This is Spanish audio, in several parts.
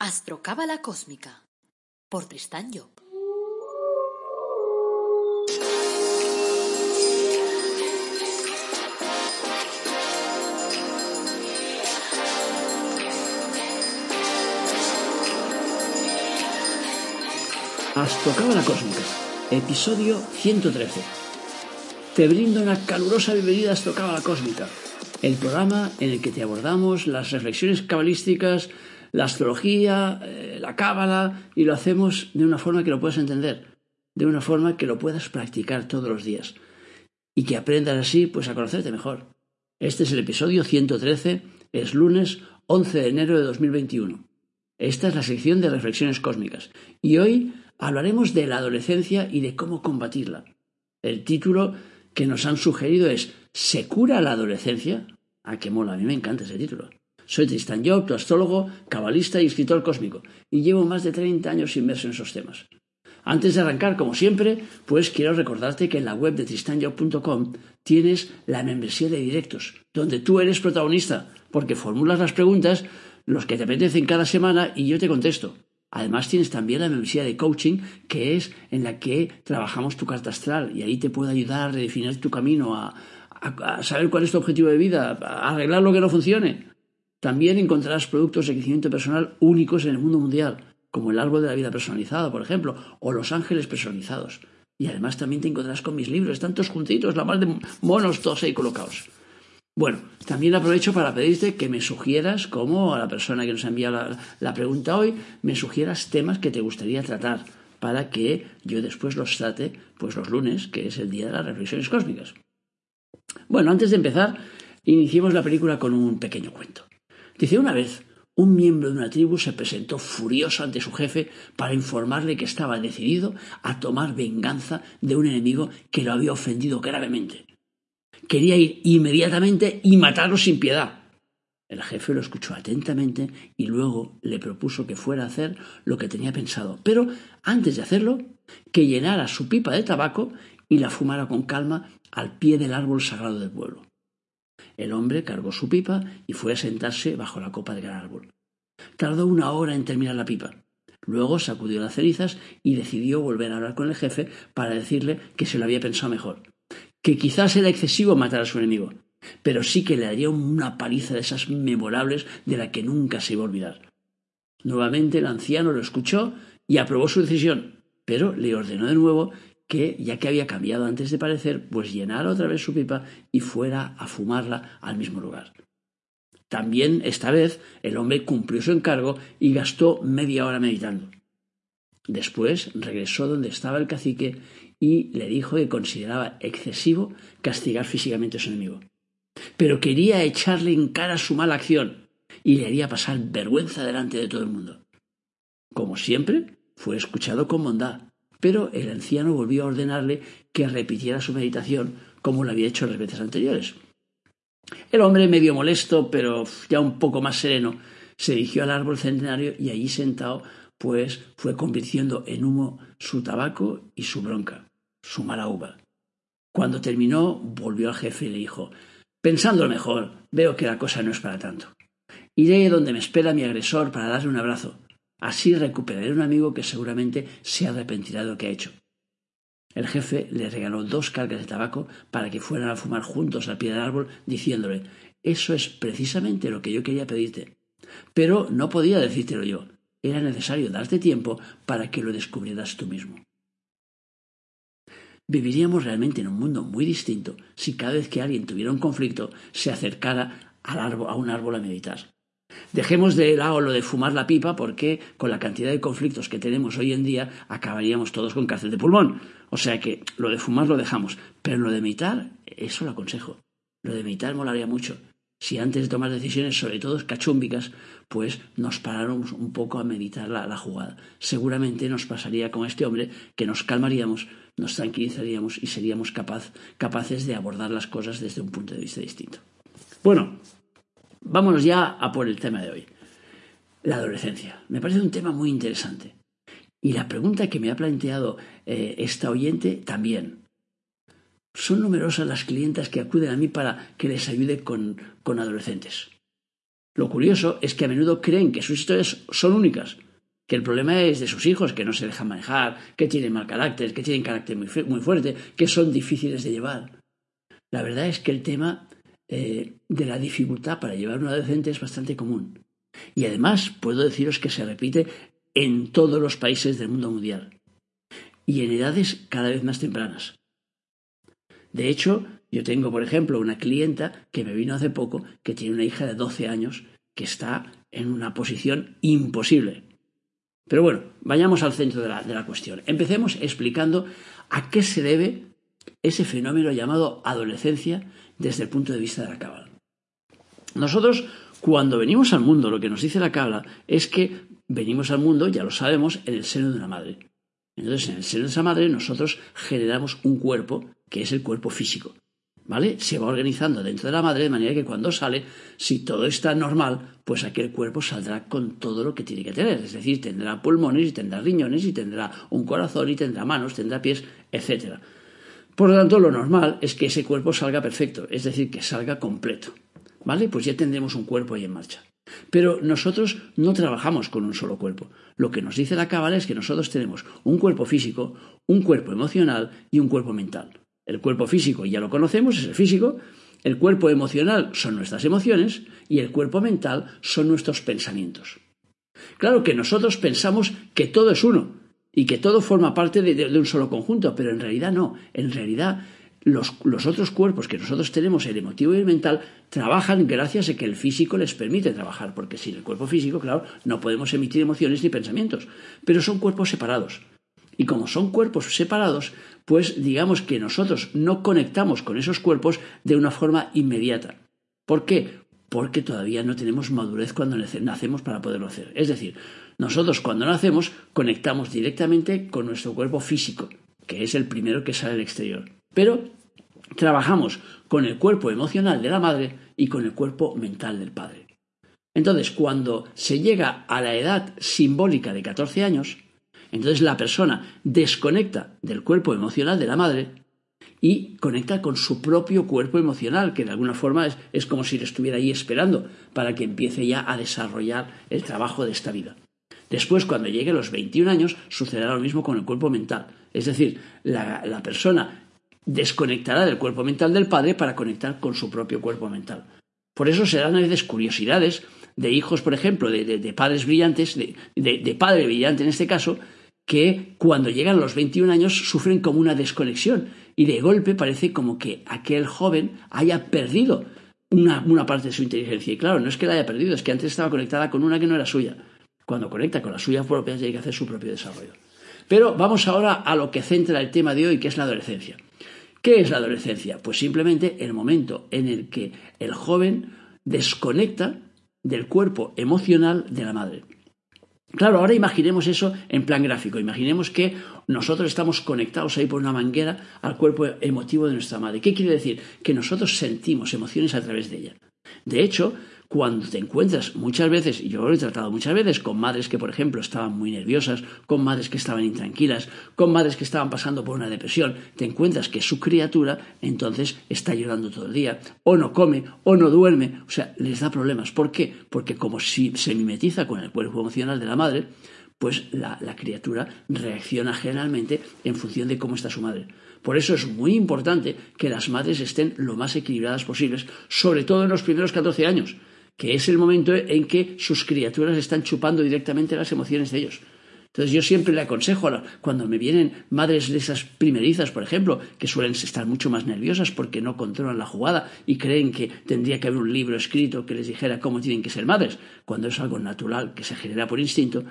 Astrocábala Cósmica por Tristán Job. Astrocábala Cósmica, episodio 113. Te brindo una calurosa bienvenida a Astrocábala Cósmica, el programa en el que te abordamos las reflexiones cabalísticas la astrología, eh, la cábala, y lo hacemos de una forma que lo puedas entender, de una forma que lo puedas practicar todos los días y que aprendas así pues a conocerte mejor. Este es el episodio 113, es lunes 11 de enero de 2021. Esta es la sección de reflexiones cósmicas y hoy hablaremos de la adolescencia y de cómo combatirla. El título que nos han sugerido es ¿Se cura la adolescencia? Ah, qué mola, a mí me encanta ese título. Soy Tristan Job, tu astrólogo, cabalista y escritor cósmico, y llevo más de 30 años inmerso en esos temas. Antes de arrancar, como siempre, pues quiero recordarte que en la web de tristanjob.com tienes la membresía de directos, donde tú eres protagonista, porque formulas las preguntas, los que te apetecen cada semana, y yo te contesto. Además tienes también la membresía de coaching, que es en la que trabajamos tu carta astral, y ahí te puedo ayudar a redefinir tu camino, a, a saber cuál es tu objetivo de vida, a arreglar lo que no funcione. También encontrarás productos de crecimiento personal únicos en el mundo mundial, como el árbol de la vida personalizado, por ejemplo, o los ángeles personalizados. Y además también te encontrarás con mis libros, tantos juntitos, la más de monos todos ahí colocados. Bueno, también aprovecho para pedirte que me sugieras, como a la persona que nos ha enviado la, pregunta hoy, me sugieras temas que te gustaría tratar para que yo después los trate pues los lunes, que es el día de las reflexiones cósmicas. Bueno, antes de empezar, iniciemos la película con un pequeño cuento. Dice una vez, un miembro de una tribu se presentó furioso ante su jefe para informarle que estaba decidido a tomar venganza de un enemigo que lo había ofendido gravemente. Quería ir inmediatamente y matarlo sin piedad. El jefe lo escuchó atentamente y luego le propuso que fuera a hacer lo que tenía pensado, pero antes de hacerlo, que llenara su pipa de tabaco y la fumara con calma al pie del árbol sagrado del pueblo. El hombre cargó su pipa y fue a sentarse bajo la copa del gran árbol. Tardó una hora en terminar la pipa. Luego sacudió las cenizas y decidió volver a hablar con el jefe para decirle que se lo había pensado mejor, que quizás era excesivo matar a su enemigo, pero sí que le daría una paliza de esas memorables de la que nunca se iba a olvidar. Nuevamente el anciano lo escuchó y aprobó su decisión, pero le ordenó de nuevo que, ya que había cambiado antes de parecer, pues llenara otra vez su pipa y fuera a fumarla al mismo lugar. También esta vez el hombre cumplió su encargo y gastó media hora meditando. Después regresó donde estaba el cacique y le dijo que consideraba excesivo castigar físicamente a su enemigo. Pero quería echarle en cara su mala acción y le haría pasar vergüenza delante de todo el mundo. Como siempre, fue escuchado con bondad pero el anciano volvió a ordenarle que repitiera su meditación como lo había hecho las veces anteriores. El hombre, medio molesto, pero ya un poco más sereno, se dirigió al árbol centenario y allí sentado, pues fue convirtiendo en humo su tabaco y su bronca, su mala uva. Cuando terminó, volvió al jefe y le dijo Pensándolo mejor, veo que la cosa no es para tanto. Iré donde me espera mi agresor para darle un abrazo. Así recuperaré un amigo que seguramente se arrepentirá de lo que ha hecho. El jefe le regaló dos cargas de tabaco para que fueran a fumar juntos al pie del árbol, diciéndole Eso es precisamente lo que yo quería pedirte. Pero no podía decírtelo yo. Era necesario darte tiempo para que lo descubrieras tú mismo. Viviríamos realmente en un mundo muy distinto si cada vez que alguien tuviera un conflicto se acercara al árbol, a un árbol a meditar. Dejemos de lado lo de fumar la pipa porque con la cantidad de conflictos que tenemos hoy en día acabaríamos todos con cárcel de pulmón. O sea que lo de fumar lo dejamos. Pero lo de meditar, eso lo aconsejo. Lo de meditar molaría mucho. Si antes de tomar decisiones, sobre todo cachúmbicas, pues nos paráramos un poco a meditar la, jugada. Seguramente nos pasaría con este hombre que nos calmaríamos, nos tranquilizaríamos y seríamos capaces de abordar las cosas desde un punto de vista distinto. Bueno, Vámonos ya a por el tema de hoy. La adolescencia. Me parece un tema muy interesante. Y la pregunta que me ha planteado eh, esta oyente también. Son numerosas las clientas que acuden a mí para que les ayude con, con adolescentes. Lo curioso es que a menudo creen que sus historias son únicas, que el problema es de sus hijos, que no se dejan manejar, que tienen mal carácter, que tienen carácter muy, fuerte, que son difíciles de llevar. La verdad es que el tema eh, de la dificultad para llevar un adolescente es bastante común. Y además puedo deciros que se repite en todos los países del mundo mundial y en edades cada vez más tempranas. De hecho, yo tengo, por ejemplo, una clienta que me vino hace poco que tiene una hija de 12 años que está en una posición imposible. Pero bueno, vayamos al centro de la, cuestión. Empecemos explicando a qué se debe ese fenómeno llamado adolescencia desde el punto de vista de la cábala. Nosotros, cuando venimos al mundo, lo que nos dice la cábala es que venimos al mundo, ya lo sabemos, en el seno de una madre. Entonces, en el seno de esa madre nosotros generamos un cuerpo que es el cuerpo físico. ¿Vale? Se va organizando dentro de la madre de manera que cuando sale, si todo está normal, pues aquel cuerpo saldrá con todo lo que tiene que tener. Es decir, tendrá pulmones y tendrá riñones y tendrá un corazón y tendrá manos, tendrá pies, etc. Por lo tanto, lo normal es que ese cuerpo salga perfecto, es decir, que salga completo. ¿Vale? Pues ya tendremos un cuerpo ahí en marcha. Pero nosotros no trabajamos con un solo cuerpo. Lo que nos dice la cábala es que nosotros tenemos un cuerpo físico, un cuerpo emocional y un cuerpo mental. El cuerpo físico ya lo conocemos, es el físico, el cuerpo emocional son nuestras emociones y el cuerpo mental son nuestros pensamientos. Claro que nosotros pensamos que todo es uno y que todo forma parte de, un solo conjunto, pero en realidad no. En realidad los, los, otros cuerpos que nosotros tenemos, el emotivo y el mental, trabajan gracias a que el físico les permite trabajar, porque sin el cuerpo físico, claro, no podemos emitir emociones ni pensamientos, pero son cuerpos separados. Y como son cuerpos separados, pues digamos que nosotros no conectamos con esos cuerpos de una forma inmediata. ¿Por qué? Porque todavía no tenemos madurez cuando nacemos para poderlo hacer. Es decir, nosotros cuando nacemos conectamos directamente con nuestro cuerpo físico, que es el primero que sale al exterior. Pero trabajamos con el cuerpo emocional de la madre y con el cuerpo mental del padre. Entonces, cuando se llega a la edad simbólica de 14 años, entonces la persona desconecta del cuerpo emocional de la madre y conecta con su propio cuerpo emocional, que de alguna forma es, como si le estuviera ahí esperando para que empiece ya a desarrollar el trabajo de esta vida. Después, cuando llegue a los 21 años, sucederá lo mismo con el cuerpo mental. Es decir, la, persona desconectará del cuerpo mental del padre para conectar con su propio cuerpo mental. Por eso se dan a veces curiosidades de hijos, por ejemplo, de, padres brillantes, de, padre brillante en este caso, que cuando llegan a los 21 años sufren como una desconexión y de golpe parece como que aquel joven haya perdido una, parte de su inteligencia. Y claro, no es que la haya perdido, es que antes estaba conectada con una que no era suya. Cuando conecta con la suya propia tiene que hacer su propio desarrollo. Pero vamos ahora a lo que centra el tema de hoy, que es la adolescencia. ¿Qué es la adolescencia? Pues simplemente el momento en el que el joven desconecta del cuerpo emocional de la madre. Claro, ahora imaginemos eso en plan gráfico. Imaginemos que nosotros estamos conectados ahí por una manguera al cuerpo emotivo de nuestra madre. ¿Qué quiere decir? Que nosotros sentimos emociones a través de ella. De hecho, cuando te encuentras muchas veces, y yo lo he tratado muchas veces, con madres que, por ejemplo, estaban muy nerviosas, con madres que estaban intranquilas, con madres que estaban pasando por una depresión, te encuentras que su criatura entonces está llorando todo el día, o no come, o no duerme, o sea, les da problemas. ¿Por qué? Porque como si se mimetiza con el cuerpo emocional de la madre, pues la, la criatura reacciona generalmente en función de cómo está su madre. Por eso es muy importante que las madres estén lo más equilibradas posibles, sobre todo en los primeros 14 años que es el momento en que sus criaturas están chupando directamente las emociones de ellos. Entonces yo siempre le aconsejo, cuando me vienen madres de esas primerizas, por ejemplo, que suelen estar mucho más nerviosas porque no controlan la jugada y creen que tendría que haber un libro escrito que les dijera cómo tienen que ser madres, cuando es algo natural que se genera por instinto,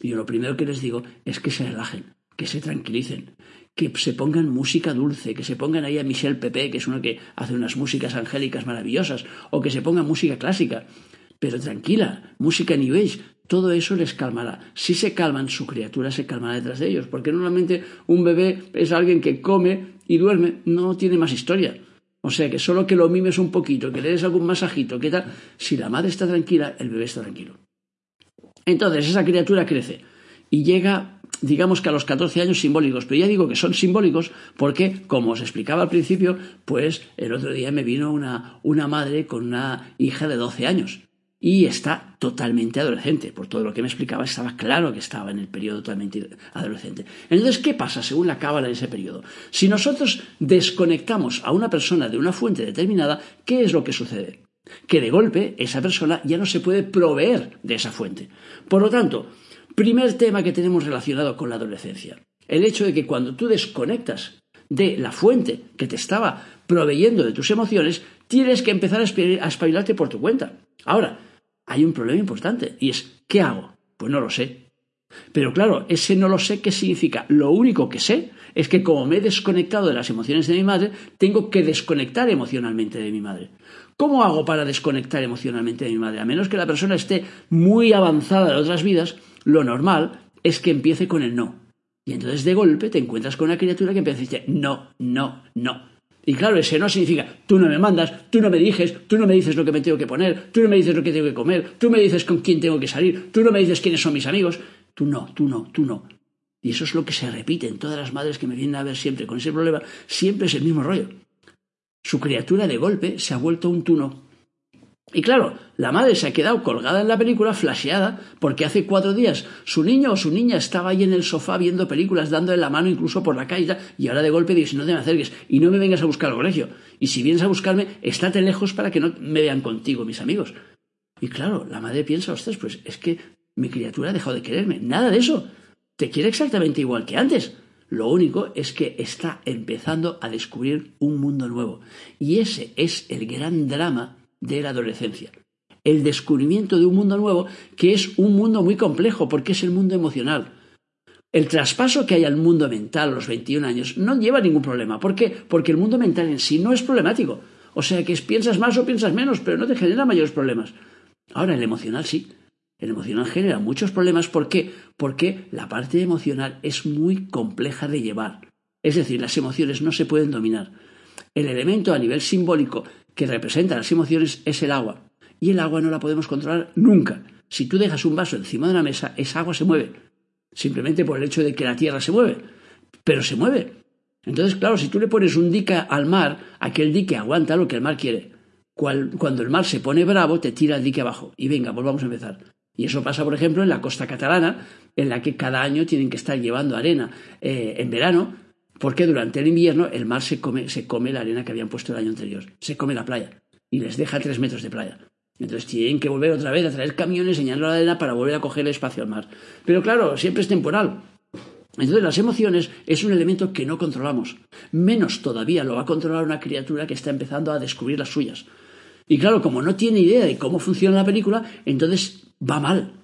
yo lo primero que les digo es que se relajen, que se tranquilicen, que se pongan música dulce, que se pongan ahí a Michel Pepe, que es uno que hace unas músicas angélicas maravillosas, o que se pongan música clásica. Pero tranquila, música New Age, todo eso les calmará. Si se calman, su criatura se calmará detrás de ellos, porque normalmente un bebé es alguien que come y duerme, no tiene más historia. O sea que solo que lo mimes un poquito, que le des algún masajito, que tal, si la madre está tranquila, el bebé está tranquilo. Entonces esa criatura crece y llega digamos que a los 14 años simbólicos, pero ya digo que son simbólicos porque, como os explicaba al principio, pues el otro día me vino una, una madre con una hija de 12 años. y está totalmente adolescente. Por todo lo que me explicaba, estaba claro que estaba en el periodo totalmente adolescente. Entonces, ¿qué pasa según la cábala en ese periodo? Si nosotros desconectamos a una persona de una fuente determinada, ¿qué es lo que sucede? Que de golpe esa persona ya no se puede proveer de esa fuente. Por lo tanto, primer tema que tenemos relacionado con la adolescencia. El hecho de que cuando tú desconectas de la fuente que te estaba proveyendo de tus emociones, tienes que empezar a espabilarte por tu cuenta. Ahora, hay un problema importante y es ¿qué hago? Pues no lo sé. Pero claro, ese no lo sé qué significa. Lo único que sé es que como me he desconectado de las emociones de mi madre, tengo que desconectar emocionalmente de mi madre. ¿Cómo hago para desconectar emocionalmente de mi madre? A menos que la persona esté muy avanzada en otras vidas, lo normal es que empiece con el no. Y entonces de golpe te encuentras con una criatura que empieza a decir no, no, no. Y claro, ese no significa tú no me mandas, tú no me dices, tú no me dices lo que me tengo que poner, tú no me dices lo que tengo que comer, tú me dices con quién tengo que salir, tú no me dices quiénes son mis amigos, tú no, tú no, tú no. Y eso es lo que se repite en todas las madres que me vienen a ver siempre con ese problema, siempre es el mismo rollo. Su criatura de golpe se ha vuelto un tú no. Y claro, la madre se ha quedado colgada en la película, flasheada, porque hace cuatro días su niño o su niña estaba ahí en el sofá viendo películas, dándole la mano incluso por la calle, y ahora de golpe dice, no te me acerques y no me vengas a buscar al colegio. Y si vienes a buscarme, estate lejos para que no me vean contigo, mis amigos. Y claro, la madre piensa, ostras, pues es que mi criatura ha dejado de quererme. Nada de eso. Te quiere exactamente igual que antes. Lo único es que está empezando a descubrir un mundo nuevo. Y ese es el gran drama de la adolescencia. El descubrimiento de un mundo nuevo que es un mundo muy complejo porque es el mundo emocional. El traspaso que hay al mundo mental a los 21 años no lleva ningún problema. ¿Por qué? Porque el mundo mental en sí no es problemático. O sea que piensas más o piensas menos, pero no te genera mayores problemas. Ahora, el emocional sí. El emocional genera muchos problemas. ¿Por qué? Porque la parte emocional es muy compleja de llevar. Es decir, las emociones no se pueden dominar. El elemento a nivel simbólico que representa las emociones es el agua. Y el agua no la podemos controlar nunca. Si tú dejas un vaso encima de una mesa, esa agua se mueve. Simplemente por el hecho de que la tierra se mueve. Pero se mueve. Entonces, claro, si tú le pones un dique al mar, aquel dique aguanta lo que el mar quiere. Cuando el mar se pone bravo, te tira el dique abajo. Y venga, volvamos a empezar. Y eso pasa, por ejemplo, en la costa catalana, en la que cada año tienen que estar llevando arena eh, en verano porque durante el invierno el mar se come, se come la arena que habían puesto el año anterior, se come la playa y les deja tres metros de playa. Entonces tienen que volver otra vez a traer camiones enseñando la arena para volver a coger el espacio al mar. Pero claro, siempre es temporal. Entonces las emociones es un elemento que no controlamos. Menos todavía lo va a controlar una criatura que está empezando a descubrir las suyas. Y claro, como no tiene idea de cómo funciona la película, entonces va mal.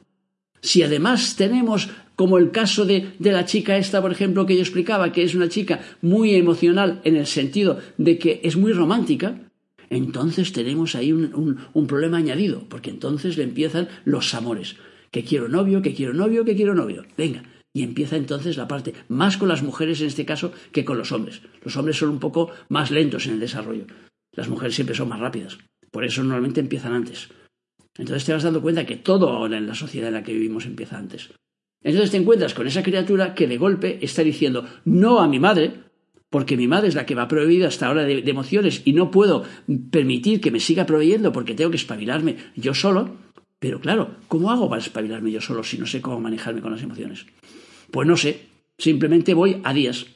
Si además tenemos como el caso de, la chica esta, por ejemplo, que yo explicaba, que es una chica muy emocional en el sentido de que es muy romántica, entonces tenemos ahí un, un, problema añadido, porque entonces le empiezan los amores. Que quiero novio, que quiero novio, que quiero novio. Venga. Y empieza entonces la parte, más con las mujeres en este caso que con los hombres. Los hombres son un poco más lentos en el desarrollo. Las mujeres siempre son más rápidas. Por eso normalmente empiezan antes. Entonces te vas dando cuenta que todo ahora en la sociedad en la que vivimos empieza antes. Entonces te encuentras con esa criatura que de golpe está diciendo no a mi madre, porque mi madre es la que me ha prohibido hasta ahora de, emociones y no puedo permitir que me siga proveyendo porque tengo que espabilarme yo solo. Pero claro, ¿cómo hago para espabilarme yo solo si no sé cómo manejarme con las emociones? Pues no sé, simplemente voy a días.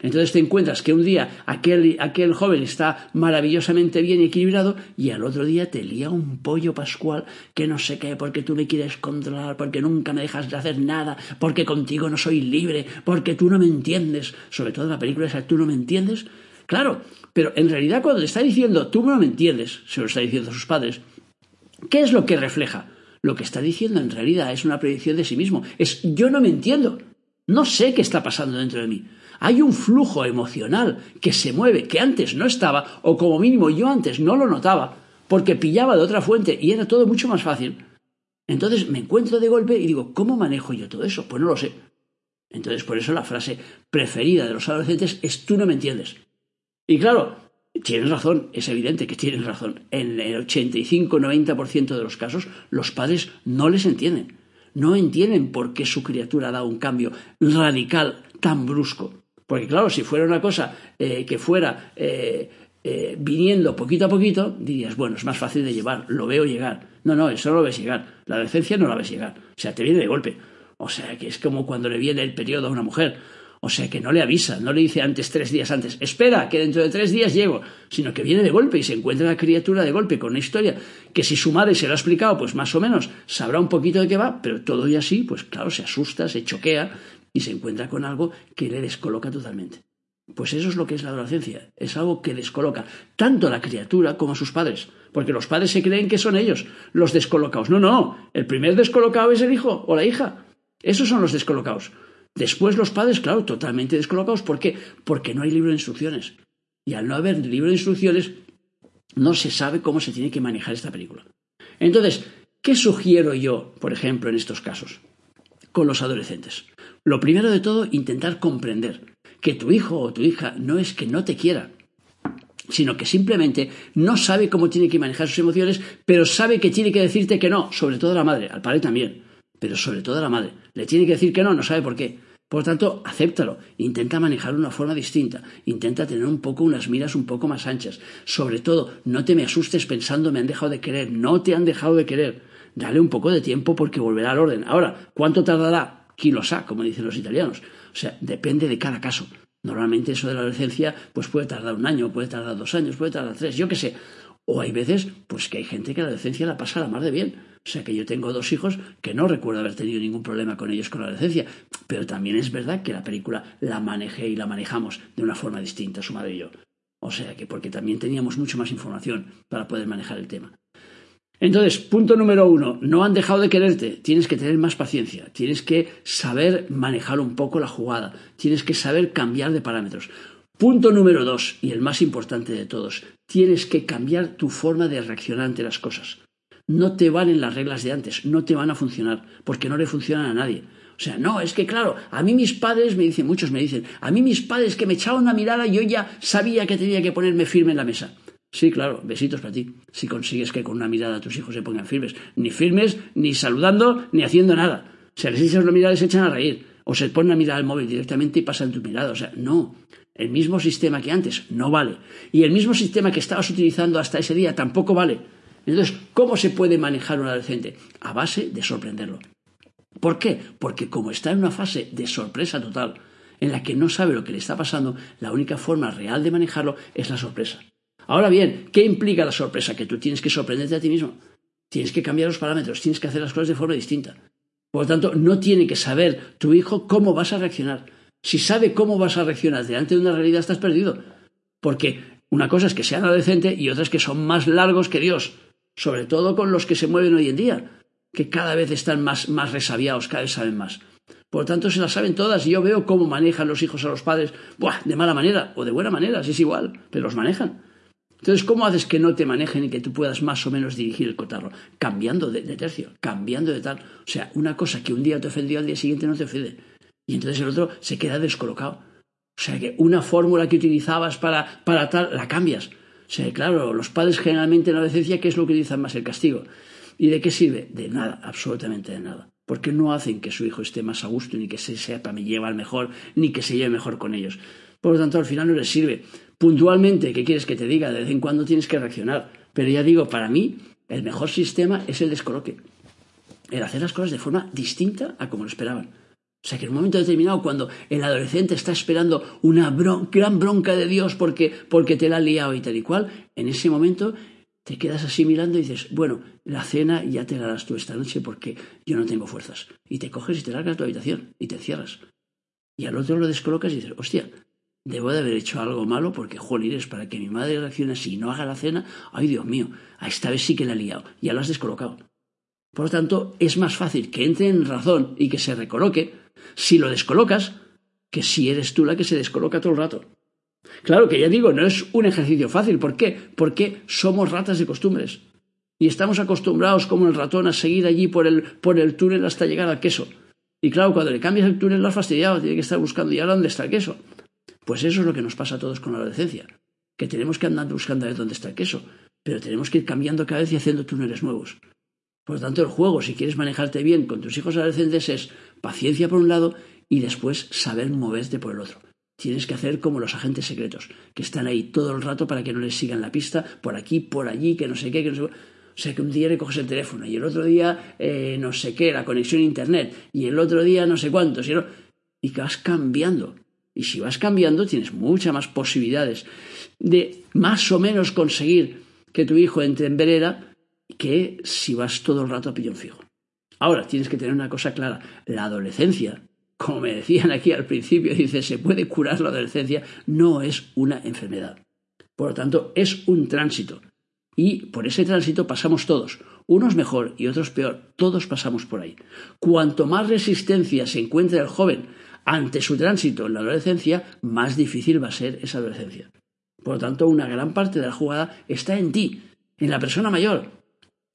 Entonces te encuentras que un día aquel, aquel joven está maravillosamente bien equilibrado y al otro día te lía un pollo pascual que no sé qué, porque tú me quieres controlar, porque nunca me dejas de hacer nada, porque contigo no soy libre, porque tú no me entiendes. Sobre todo en la película esa, tú no me entiendes. Claro, pero en realidad cuando te está diciendo tú no me entiendes, se lo está diciendo a sus padres, ¿qué es lo que refleja? Lo que está diciendo en realidad es una predicción de sí mismo. Es yo no me entiendo. No sé qué está pasando dentro de mí. Hay un flujo emocional que se mueve, que antes no estaba, o como mínimo yo antes no lo notaba, porque pillaba de otra fuente y era todo mucho más fácil. Entonces me encuentro de golpe y digo, ¿cómo manejo yo todo eso? Pues no lo sé. Entonces por eso la frase preferida de los adolescentes es tú no me entiendes. Y claro, tienen razón, es evidente que tienen razón. En el 85-90% de los casos los padres no les entienden. No entienden por qué su criatura dado un cambio radical tan brusco. Porque claro, si fuera una cosa eh, que fuera eh, eh, viniendo poquito a poquito, dirías, bueno, es más fácil de llevar, lo veo llegar. No, no, eso no lo ves llegar. La adolescencia no la ves llegar. O sea, te viene de golpe. O sea, que es como cuando le viene el periodo a una mujer. O sea, que no le avisa, no le dice antes tres días antes, espera, que dentro de tres días llego, sino que viene de golpe y se encuentra la criatura de golpe con una historia que si su madre se lo ha explicado, pues más o menos sabrá un poquito de qué va, pero todo y así, pues claro, se asusta, se choquea y se encuentra con algo que le descoloca totalmente. Pues eso es lo que es la adolescencia, es algo que descoloca tanto a la criatura como a sus padres, porque los padres se creen que son ellos los descolocados. No, no, el primer descolocado es el hijo o la hija. Esos son los descolocados. Después los padres, claro, totalmente descolocados. ¿Por qué? Porque no hay libro de instrucciones. Y al no haber libro de instrucciones, no se sabe cómo se tiene que manejar esta película. Entonces, ¿qué sugiero yo, por ejemplo, en estos casos? Con los adolescentes. Lo primero de todo, intentar comprender que tu hijo o tu hija no es que no te quiera, sino que simplemente no sabe cómo tiene que manejar sus emociones, pero sabe que tiene que decirte que no, sobre todo a la madre, al padre también, pero sobre todo a la madre. Le tiene que decir que no, no sabe por qué. Por tanto, acéptalo, intenta manejarlo de una forma distinta, intenta tener un poco unas miras un poco más anchas. Sobre todo, no te me asustes pensando me han dejado de querer, no te han dejado de querer. Dale un poco de tiempo porque volverá al orden. Ahora, ¿cuánto tardará? Kilosá, como dicen los italianos. O sea, depende de cada caso. Normalmente eso de la adolescencia pues puede tardar un año, puede tardar dos años, puede tardar tres, yo qué sé. O hay veces pues que hay gente que la adolescencia la pasa a la mar de bien. O sea que yo tengo dos hijos que no recuerdo haber tenido ningún problema con ellos con la adolescencia. Pero también es verdad que la película la manejé y la manejamos de una forma distinta, su madre y yo. O sea que porque también teníamos mucho más información para poder manejar el tema. Entonces, punto número uno, no han dejado de quererte, tienes que tener más paciencia, tienes que saber manejar un poco la jugada, tienes que saber cambiar de parámetros. Punto número dos, y el más importante de todos, tienes que cambiar tu forma de reaccionar ante las cosas. No te valen las reglas de antes, no te van a funcionar, porque no le funcionan a nadie. O sea, no, es que claro, a mí mis padres me dicen, muchos me dicen, a mí mis padres que me echaban una mirada, yo ya sabía que tenía que ponerme firme en la mesa. Sí, claro, besitos para ti. Si consigues que con una mirada tus hijos se pongan firmes. Ni firmes, ni saludando, ni haciendo nada. Si les echas una mirada, se echan a reír. O se ponen a mirar al móvil directamente y pasan tu mirada. O sea, no. El mismo sistema que antes no vale. Y el mismo sistema que estabas utilizando hasta ese día tampoco vale. Entonces, ¿cómo se puede manejar un adolescente? A base de sorprenderlo. ¿Por qué? Porque como está en una fase de sorpresa total, en la que no sabe lo que le está pasando, la única forma real de manejarlo es la sorpresa. Ahora bien, ¿qué implica la sorpresa? Que tú tienes que sorprenderte a ti mismo. Tienes que cambiar los parámetros, tienes que hacer las cosas de forma distinta. Por lo tanto, no tiene que saber tu hijo cómo vas a reaccionar. Si sabe cómo vas a reaccionar delante de una realidad, estás perdido. Porque una cosa es que sean adolescente y otra es que son más largos que Dios. Sobre todo con los que se mueven hoy en día, que cada vez están más, más resabiados, cada vez saben más. Por lo tanto, se las saben todas y yo veo cómo manejan los hijos a los padres, de mala manera o de buena manera, si es igual, pero los manejan. Entonces, ¿cómo haces que no te manejen y que tú puedas más o menos dirigir el cotarro? Cambiando de, tercio, cambiando de tal. O sea, una cosa que un día te ofendió, al día siguiente no te ofende. Y entonces el otro se queda descolocado. O sea, que una fórmula que utilizabas para, para tal, la cambias. O sea, claro, los padres generalmente en la adolescencia, ¿qué es lo que utilizan más? El castigo. ¿Y de qué sirve? De nada, absolutamente de nada. Porque no hacen que su hijo esté más a gusto, ni que se sepa me lleva al mejor, ni que se lleve mejor con ellos. Por lo tanto, al final no les sirve. Puntualmente, ¿qué quieres que te diga? De vez en cuando tienes que reaccionar. Pero ya digo, para mí, el mejor sistema es el descoloque. El hacer las cosas de forma distinta a como lo esperaban. O sea, que en un momento determinado, cuando el adolescente está esperando una gran bronca de Dios porque, porque te la ha liado y tal y cual, en ese momento te quedas así mirando y dices, bueno, la cena ya te la das tú esta noche porque yo no tengo fuerzas. Y te coges y te largas a tu habitación y te encierras. Y al otro lo descolocas y dices, hostia, Debo de haber hecho algo malo porque, es para que mi madre reaccione así y no haga la cena, ay Dios mío, a esta vez sí que la he liado, ya la has descolocado. Por lo tanto, es más fácil que entre en razón y que se recoloque si lo descolocas que si eres tú la que se descoloca todo el rato. Claro que ya digo, no es un ejercicio fácil. ¿Por qué? Porque somos ratas de costumbres. Y estamos acostumbrados como el ratón a seguir allí por el, por el túnel hasta llegar al queso. Y claro, cuando le cambias el túnel lo has fastidiado, tiene que estar buscando ya dónde está el queso. Pues eso es lo que nos pasa a todos con la adolescencia, que tenemos que andar buscando a ver dónde está el queso, pero tenemos que ir cambiando cada vez y haciendo túneles nuevos. Por lo tanto, el juego, si quieres manejarte bien con tus hijos adolescentes, es paciencia por un lado y después saber moverte por el otro. Tienes que hacer como los agentes secretos, que están ahí todo el rato para que no les sigan la pista, por aquí, por allí, que no sé qué, que no sé qué. O sea que un día le coges el teléfono y el otro día eh, no sé qué, la conexión a internet, y el otro día no sé cuántos, y, y que vas cambiando. Y si vas cambiando, tienes muchas más posibilidades de más o menos conseguir que tu hijo entre en vereda que si vas todo el rato a pillón fijo. Ahora, tienes que tener una cosa clara. La adolescencia, como me decían aquí al principio, dice, se puede curar la adolescencia, no es una enfermedad. Por lo tanto, es un tránsito. Y por ese tránsito pasamos todos, unos mejor y otros peor, todos pasamos por ahí. Cuanto más resistencia se encuentra el joven ante su tránsito en la adolescencia, más difícil va a ser esa adolescencia. Por lo tanto, una gran parte de la jugada está en ti, en la persona mayor,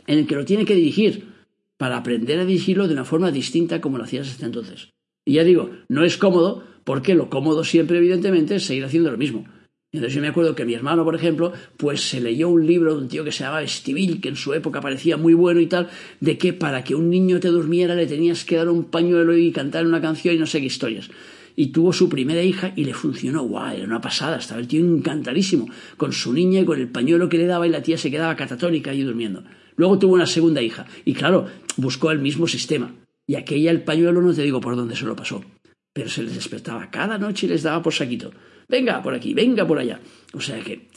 en el que lo tiene que dirigir, para aprender a dirigirlo de una forma distinta como lo hacías hasta entonces. Y ya digo, no es cómodo, porque lo cómodo siempre, evidentemente, es seguir haciendo lo mismo. Entonces yo me acuerdo que mi hermano, por ejemplo, pues se leyó un libro de un tío que se llamaba Estivil, que en su época parecía muy bueno y tal, de que para que un niño te durmiera le tenías que dar un pañuelo y cantar una canción y no sé qué historias. Y tuvo su primera hija y le funcionó. ¡Guau! Era una pasada. Estaba el tío encantadísimo con su niña y con el pañuelo que le daba y la tía se quedaba catatónica y durmiendo. Luego tuvo una segunda hija y claro, buscó el mismo sistema. Y aquella el pañuelo no te digo por dónde se lo pasó. Pero se les despertaba cada noche y les daba por saquito venga por aquí, venga por allá. O sea que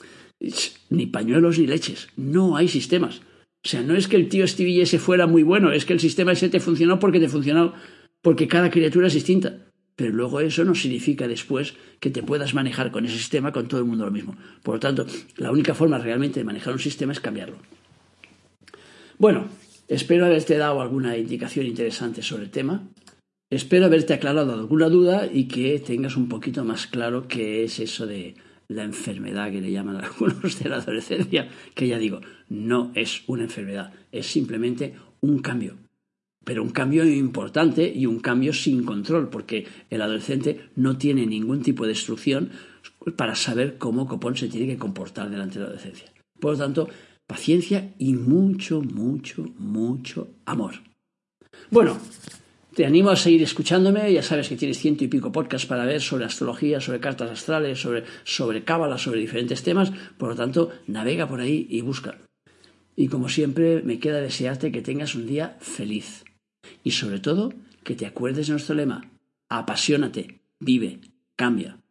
ni pañuelos ni leches, no hay sistemas. O sea, no es que el tío Stevie ese fuera muy bueno, es que el sistema ese te funcionó porque te funcionó, porque cada criatura es distinta. Pero luego eso no significa después que te puedas manejar con ese sistema con todo el mundo lo mismo. Por lo tanto, la única forma realmente de manejar un sistema es cambiarlo. Bueno, espero haberte dado alguna indicación interesante sobre el tema. Espero haberte aclarado alguna duda y que tengas un poquito más claro qué es eso de la enfermedad que le llaman algunos de la adolescencia, que ya digo, no es una enfermedad, es simplemente un cambio. Pero un cambio importante y un cambio sin control, porque el adolescente no tiene ningún tipo de instrucción para saber cómo Copón se tiene que comportar delante de la adolescencia. Por lo tanto, paciencia y mucho, mucho, mucho amor. Bueno, te animo a seguir escuchándome, ya sabes que tienes ciento y pico podcasts para ver sobre astrología, sobre cartas astrales, sobre, sobre cábala, sobre diferentes temas, por lo tanto, navega por ahí y busca. Y como siempre, me queda desearte que tengas un día feliz. Y sobre todo, que te acuerdes de nuestro lema, apasionate, vive, cambia.